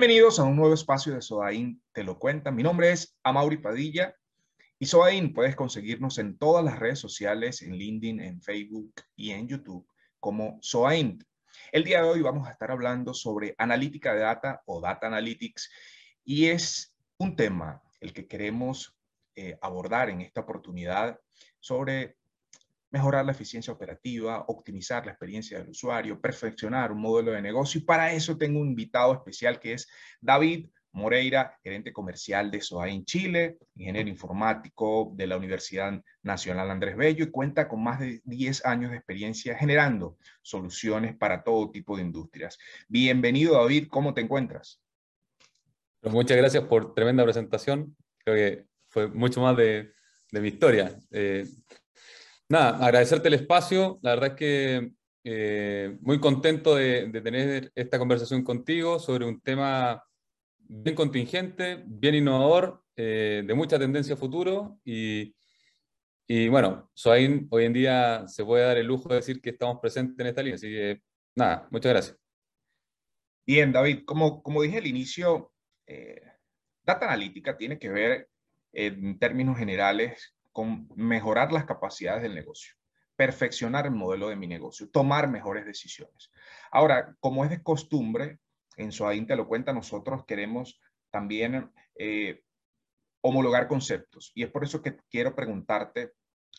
Bienvenidos a un nuevo espacio de Sodain Te lo cuenta. Mi nombre es Amaury Padilla y Sodain puedes conseguirnos en todas las redes sociales, en LinkedIn, en Facebook y en YouTube como Sodain. El día de hoy vamos a estar hablando sobre analítica de data o data analytics y es un tema el que queremos eh, abordar en esta oportunidad sobre mejorar la eficiencia operativa, optimizar la experiencia del usuario, perfeccionar un modelo de negocio. Y para eso tengo un invitado especial que es David Moreira, gerente comercial de SOA en Chile, ingeniero informático de la Universidad Nacional Andrés Bello y cuenta con más de 10 años de experiencia generando soluciones para todo tipo de industrias. Bienvenido, David. ¿Cómo te encuentras? Pues muchas gracias por tremenda presentación. Creo que fue mucho más de, mi historia. Eh, Nada, agradecerte el espacio. La verdad es que eh, muy contento de, tener esta conversación contigo sobre un tema bien contingente, bien innovador, eh, de mucha tendencia a futuro y, y bueno, Soain hoy en día se puede dar el lujo de decir que estamos presentes en esta línea. Así que nada, muchas gracias. Bien, David, como, como dije al inicio, eh, Data Analítica tiene que ver en términos generales con mejorar las capacidades del negocio, perfeccionar el modelo de mi negocio, tomar mejores decisiones. Ahora, como es de costumbre, en Soaín te lo cuenta, nosotros queremos también eh, homologar conceptos. Y es por eso que quiero preguntarte,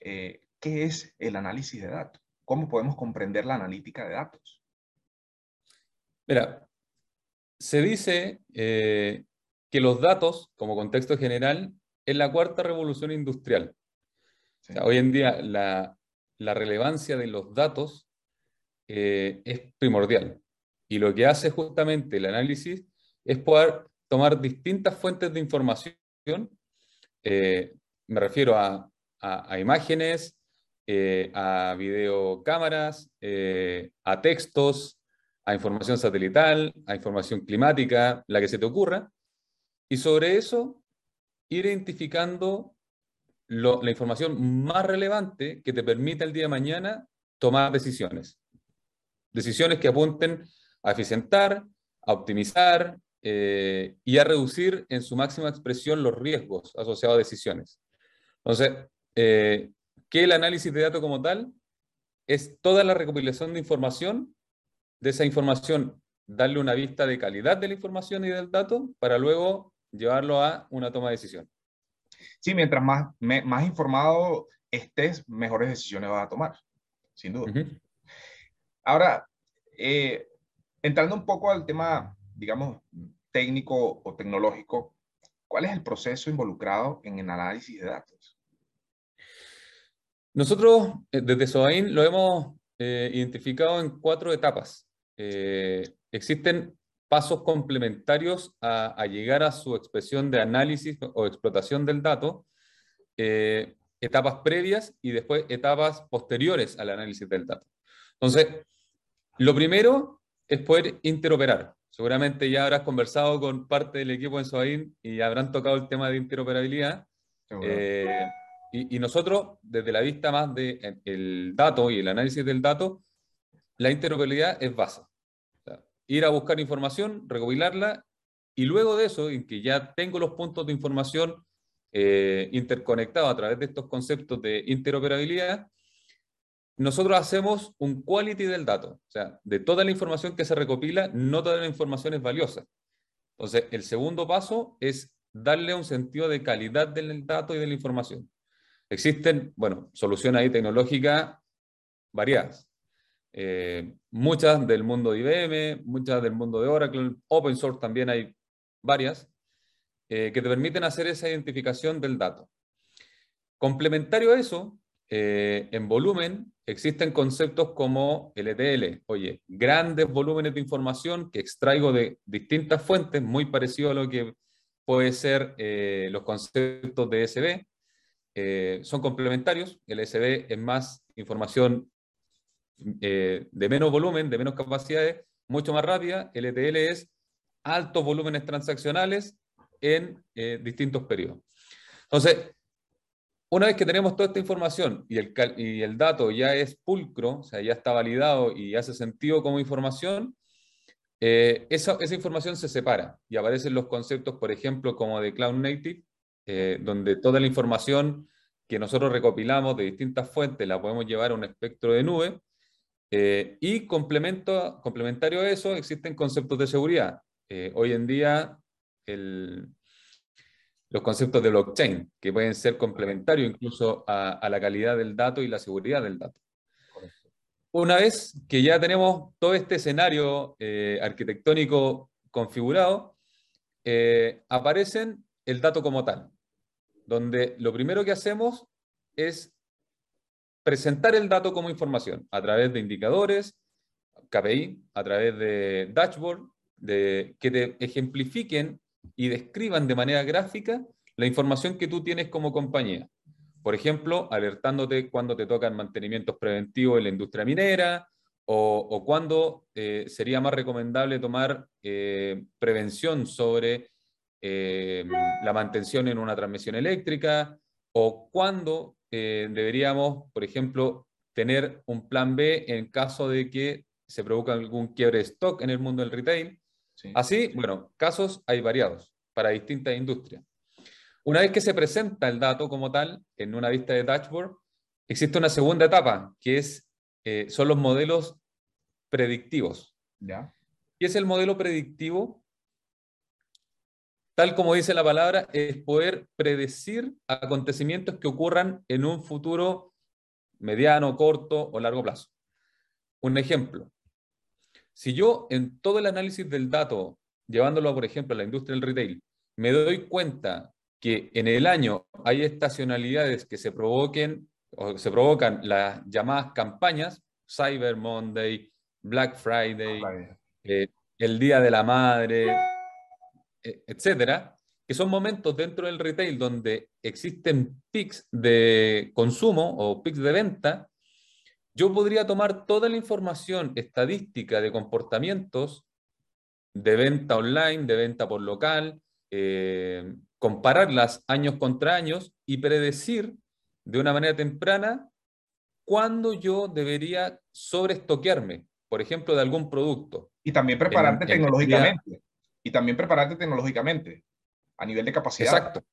eh, ¿qué es el análisis de datos? ¿Cómo podemos comprender la analítica de datos? Mira, se dice eh, que los datos, como contexto general, es la cuarta revolución industrial. hoy en día la, relevancia de los datos eh, es primordial. Y lo que hace justamente el análisis es poder tomar distintas fuentes de información. Eh, me refiero a, imágenes, eh, a videocámaras, a textos, a información satelital, a información climática, la que se te ocurra. Y sobre eso ir identificando la información más relevante que te permita el día de mañana tomar decisiones. Decisiones que apunten a eficientar, a optimizar eh, y a reducir en su máxima expresión los riesgos asociados a decisiones. Entonces, eh, ¿qué el análisis de datos como tal? Es toda la recopilación de información, de esa información darle una vista de calidad de la información y del dato para luego llevarlo a una toma de decisión. Sí, mientras más, más informado estés, mejores decisiones vas a tomar, sin duda. Ahora, eh, entrando un poco al tema, digamos, técnico o tecnológico, ¿cuál es el proceso involucrado en el análisis de datos? Nosotros eh, desde SOAIN lo hemos eh, identificado en cuatro etapas. existen pasos complementarios a, llegar a su expresión de análisis o explotación del dato, eh, etapas previas y después etapas posteriores al análisis del dato. Entonces, lo primero es poder interoperar. Seguramente ya habrás conversado con parte del equipo en SOAIN y habrán tocado el tema de interoperabilidad. Eh, y, y, nosotros, desde la vista más del el dato y el análisis del dato, la interoperabilidad es base ir a buscar información, recopilarla y luego de eso, en que ya tengo los puntos de información eh, interconectados a través de estos conceptos de interoperabilidad, nosotros hacemos un quality del dato. O sea, de toda la información que se recopila, no toda la información es valiosa. Entonces, el segundo paso es darle un sentido de calidad del dato y de la información. Existen, bueno, soluciones ahí tecnológicas variadas. Eh, muchas del mundo de IBM, muchas del mundo de Oracle, open source también hay varias, eh, que te permiten hacer esa identificación del dato. Complementario a eso, eh, en volumen existen conceptos como LTL, oye, grandes volúmenes de información que extraigo de distintas fuentes, muy parecido a lo que puede ser los conceptos de SB, son complementarios, el SB es más información eh, de menos volumen, de menos capacidades, mucho más rápida. El ETL es altos volúmenes transaccionales en eh, distintos periodos. Entonces, una vez que tenemos toda esta información y el, y el dato ya es pulcro, o sea, ya está validado y hace sentido como información, eh, esa, esa, información se separa y aparecen los conceptos, por ejemplo, como de Cloud Native, donde toda la información que nosotros recopilamos de distintas fuentes la podemos llevar a un espectro de nube. Eh, y complemento, complementario a eso, existen conceptos de seguridad. hoy en día, el, los conceptos de blockchain, que pueden ser complementarios incluso a, a la calidad del dato y la seguridad del dato. Una vez que ya tenemos todo este escenario eh, arquitectónico configurado, eh, aparecen el dato como tal, donde lo primero que hacemos es presentar el dato como información a través de indicadores, KPI, a través de dashboard, que te ejemplifiquen y describan de manera gráfica la información que tú tienes como compañía. Por ejemplo, alertándote cuando te tocan mantenimientos preventivos en la industria minera o, o cuando eh, sería más recomendable tomar eh, prevención sobre eh, la mantención en una transmisión eléctrica o cuando deberíamos, por ejemplo, tener un plan B en caso de que se produzca algún quiebre de stock en el mundo del retail. Así, bueno, casos hay variados para distintas industrias. Una vez que se presenta el dato como tal en una vista de dashboard, existe una segunda etapa, que es, eh, son los modelos predictivos. ¿Ya? Y es el modelo predictivo, tal como dice la palabra, es poder predecir acontecimientos que ocurran en un futuro mediano, corto o largo plazo. Un ejemplo, si yo en todo el análisis del dato, llevándolo, por ejemplo, a la industria del retail, me doy cuenta que en el año hay estacionalidades que se provoquen o se provocan las llamadas campañas, Cyber Monday, Black Friday, eh, el Día de la Madre, etcétera, que son momentos dentro del retail donde existen pics de consumo o pics de venta, yo podría tomar toda la información estadística de comportamientos de venta online, de venta por local, eh, compararlas años contra años y predecir de una manera temprana cuándo yo debería sobreestoquearme, por ejemplo, de algún producto. Y también prepararte tecnológicamente. Y también prepararte tecnológicamente a nivel de capacidad. Exacto.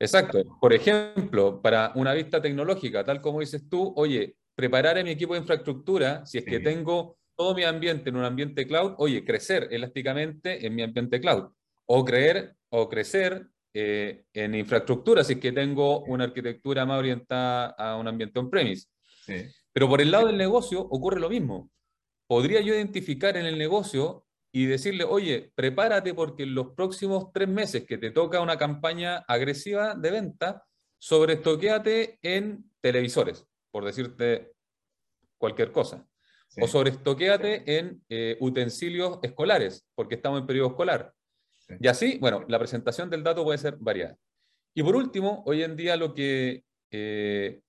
Exacto. Por ejemplo, para una vista tecnológica, tal como dices tú, oye, preparar a mi equipo de infraestructura, si es que tengo todo mi ambiente en un ambiente cloud, oye, crecer elásticamente en mi ambiente cloud. O creer o crecer eh, en infraestructura, si es que tengo una arquitectura más orientada a un ambiente on-premise. Pero por el lado del negocio ocurre lo mismo. Podría yo identificar en el negocio y decirle, oye, prepárate porque en los próximos tres meses que te toca una campaña agresiva de venta, sobreestoquéate en televisores, por decirte cualquier cosa. O sobreestoquéate en eh, utensilios escolares, porque estamos en periodo escolar. Y así, bueno, la presentación del dato puede ser variada. Y por último, hoy en día lo que eh,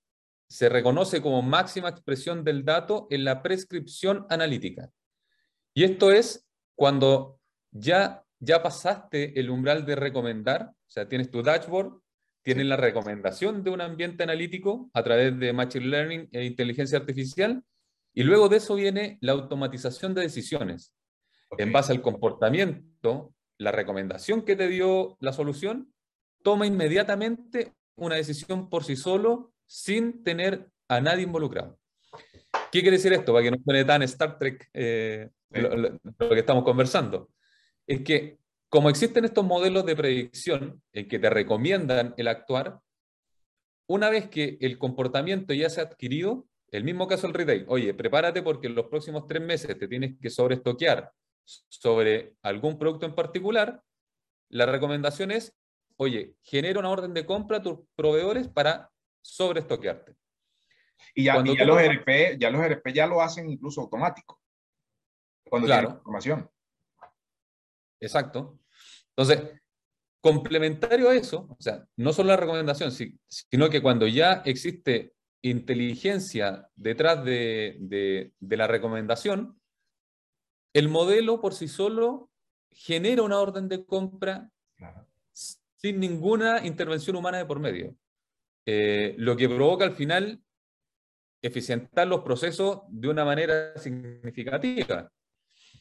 se reconoce como máxima expresión del dato es la prescripción analítica. Y esto es cuando ya, ya pasaste el umbral de recomendar, o sea, tienes tu dashboard, tienes la recomendación de un ambiente analítico a través de Machine Learning e inteligencia artificial, y luego de eso viene la automatización de decisiones. En base al comportamiento la recomendación que te dio la solución, toma inmediatamente una decisión por sí solo sin tener a nadie involucrado. ¿Qué quiere decir esto? Para que no suene tan Star Trek eh, lo, que estamos conversando. Es que como existen estos modelos de predicción en que te recomiendan el actuar, una vez que el comportamiento ya se ha adquirido, el mismo caso del retail, oye, prepárate porque en los próximos tres meses te tienes que sobreestoquear sobre algún producto en particular, la recomendación es, oye, genera una orden de compra a tus proveedores para sobreestoquearte. Y ya, y ya los RP, ya los RP ya lo hacen incluso automático. Cuando claro. información. Exacto. Entonces, complementario a eso, o sea, no solo la recomendación, sino que cuando ya existe inteligencia detrás de, de, de la recomendación, el modelo por sí solo genera una orden de compra sin ninguna intervención humana de por medio. Eh, lo que provoca al final eficientar los procesos de una manera significativa.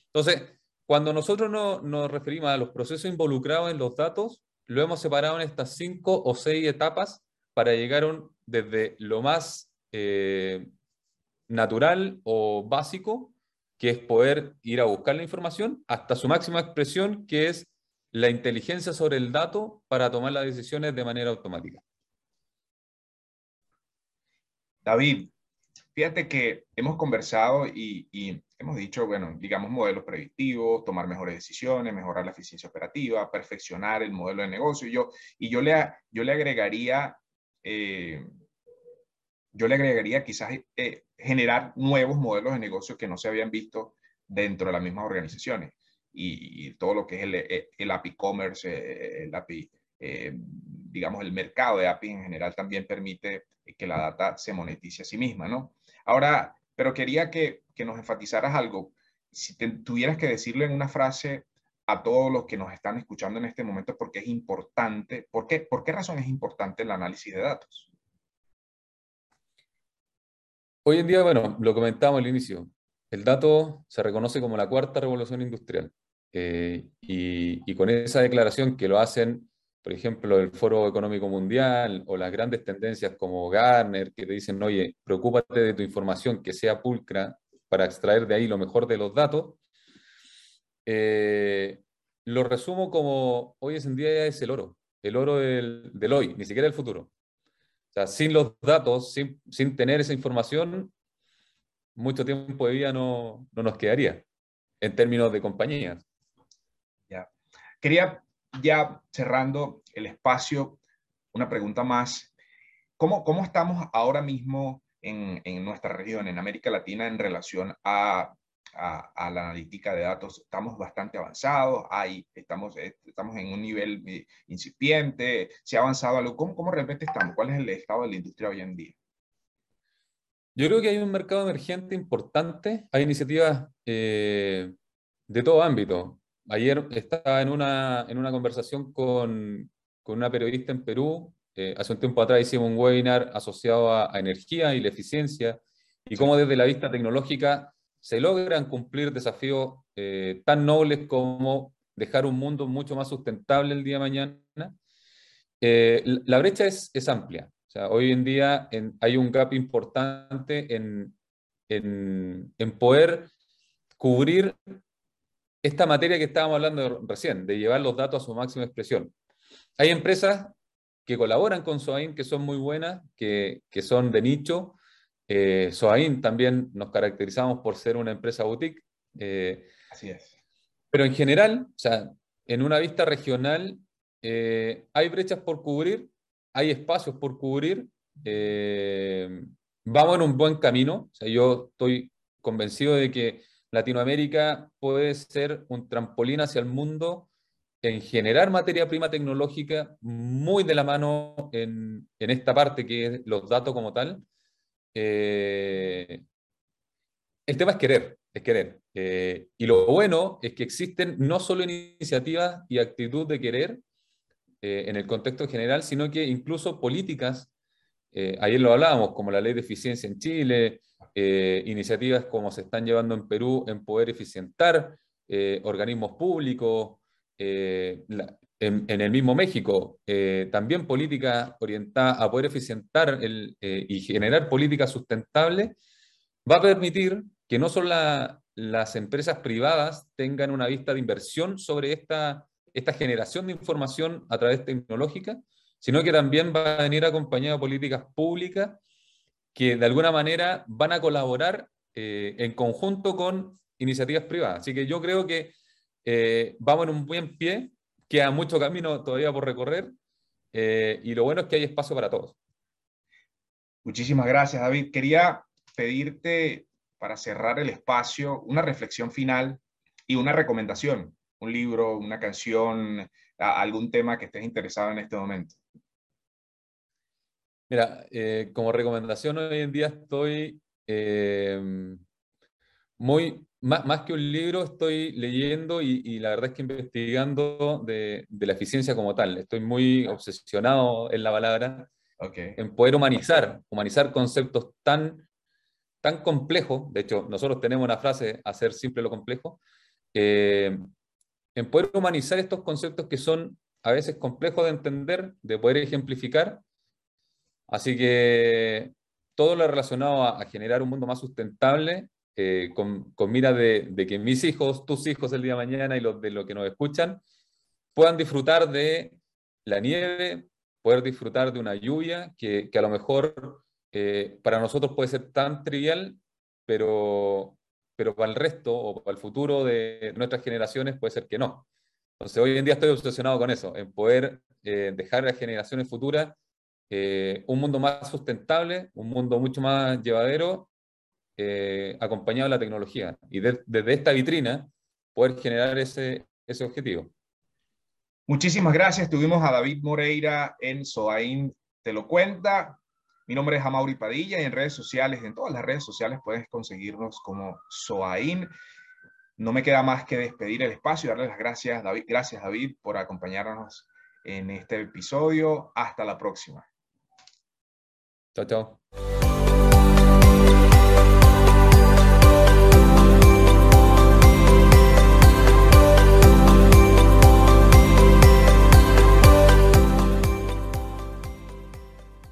Entonces, cuando nosotros no, nos referimos a los procesos involucrados en los datos, lo hemos separado en estas cinco o seis etapas para llegar desde lo más eh, natural o básico, que es poder ir a buscar la información, hasta su máxima expresión, que es la inteligencia sobre el dato para tomar las decisiones de manera automática. David, fíjate que hemos conversado y, hemos dicho, bueno, digamos modelos predictivos, tomar mejores decisiones, mejorar la eficiencia operativa, perfeccionar el modelo de negocio. Y yo, y yo, le, yo le agregaría, eh, yo le agregaría quizás eh, generar nuevos modelos de negocio que no se habían visto dentro de las mismas organizaciones. Y, todo lo que es el, eh, el API Commerce, el API, digamos, el mercado de API en general también permite que la data se monetice a sí misma, ¿no? Ahora, pero quería que, que nos enfatizaras algo. Si tuvieras que decirlo en una frase a todos los que nos están escuchando en este momento, porque es importante, ¿por qué, ¿por qué razón es importante el análisis de datos? Hoy en día, bueno, lo comentamos al inicio, el dato se reconoce como la cuarta revolución industrial. Eh, y, y, con esa declaración que lo hacen por ejemplo, el Foro Económico Mundial o las grandes tendencias como Garner, que te dicen, oye, preocúpate de tu información que sea pulcra para extraer de ahí lo mejor de los datos, eh, lo resumo como hoy en día es el oro, el oro del, del, hoy, ni siquiera el futuro. O sea, sin los datos, sin, sin tener esa información, mucho tiempo de vida no, no nos quedaría en términos de compañías. Ya. Quería ya cerrando el espacio, una pregunta más. ¿Cómo, cómo estamos ahora mismo en, en, nuestra región, en América Latina, en relación a, a, la analítica de datos? Estamos bastante avanzados, hay, estamos, eh, estamos en un nivel eh, incipiente, se ha avanzado algo. ¿Cómo, ¿Cómo realmente estamos? ¿Cuál es el estado de la industria hoy en día? Yo creo que hay un mercado emergente importante, hay iniciativas eh, de todo ámbito. Ayer estaba en una, en una conversación con, con una periodista en Perú. Eh, hace un tiempo atrás hicimos un webinar asociado a, energía y la eficiencia y cómo desde la vista tecnológica se logran cumplir desafíos eh, tan nobles como dejar un mundo mucho más sustentable el día de mañana. Eh, la brecha es, es, amplia. O sea, hoy en día hay un gap importante en, en, en poder cubrir esta materia que estábamos hablando recién, de llevar los datos a su máxima expresión. Hay empresas que colaboran con SOAIN que son muy buenas, que, que son de nicho. Eh, SOAIN también nos caracterizamos por ser una empresa boutique. Eh, Así es. Pero en general, o sea, en una vista regional, eh, hay brechas por cubrir, hay espacios por cubrir. Eh, vamos en un buen camino. O sea, yo estoy convencido de que Latinoamérica puede ser un trampolín hacia el mundo en generar materia prima tecnológica muy de la mano en, esta parte que es los datos como tal. Eh, el tema es querer, es querer. Eh, y lo bueno es que existen no solo iniciativas y actitud de querer eh, en el contexto general, sino que incluso políticas, ayer lo hablábamos, como la ley de eficiencia en Chile, eh, iniciativas como se están llevando en Perú en poder eficientar eh, organismos públicos, eh, en, el mismo México, también política orientada a poder eficientar y generar políticas sustentables, va a permitir que no solo las empresas privadas tengan una vista de inversión sobre esta, esta generación de información a través tecnológica, sino que también va a venir acompañada de políticas públicas que de alguna manera van a colaborar eh, en conjunto con iniciativas privadas. Así que yo creo que eh, vamos en un buen pie, queda mucho camino todavía por recorrer eh, y lo bueno es que hay espacio para todos. Muchísimas gracias, David. Quería pedirte, para cerrar el espacio, una reflexión final y una recomendación, un libro, una canción, algún tema que estés interesado en este momento. Mira, eh, como recomendación hoy en día estoy eh, muy, más, que un libro, estoy leyendo y, la verdad es que investigando de, la eficiencia como tal. Estoy muy obsesionado en la palabra, en poder humanizar, humanizar conceptos tan, tan complejos. De hecho, nosotros tenemos una frase, hacer simple lo complejo, eh, en poder humanizar estos conceptos que son a veces complejos de entender, de poder ejemplificar. Así que todo lo relacionado a, generar un mundo más sustentable, eh, con, con, mira de, que mis hijos, tus hijos el día de mañana y los de los que nos escuchan, puedan disfrutar de la nieve, poder disfrutar de una lluvia que, que a lo mejor eh, para nosotros puede ser tan trivial, pero, pero para el resto o para el futuro de nuestras generaciones puede ser que no. Entonces hoy en día estoy obsesionado con eso, en poder eh, dejar a las generaciones futuras eh, un mundo más sustentable, un mundo mucho más llevadero, acompañado de la tecnología. Y desde esta vitrina poder generar ese, ese objetivo. Muchísimas gracias. Tuvimos a David Moreira en Soain Te lo cuenta. Mi nombre es Amauri Padilla y en redes sociales, en todas las redes sociales puedes conseguirnos como Soain. No me queda más que despedir el espacio y darle las gracias, David. Gracias, David, por acompañarnos en este episodio. Hasta la próxima. 大家。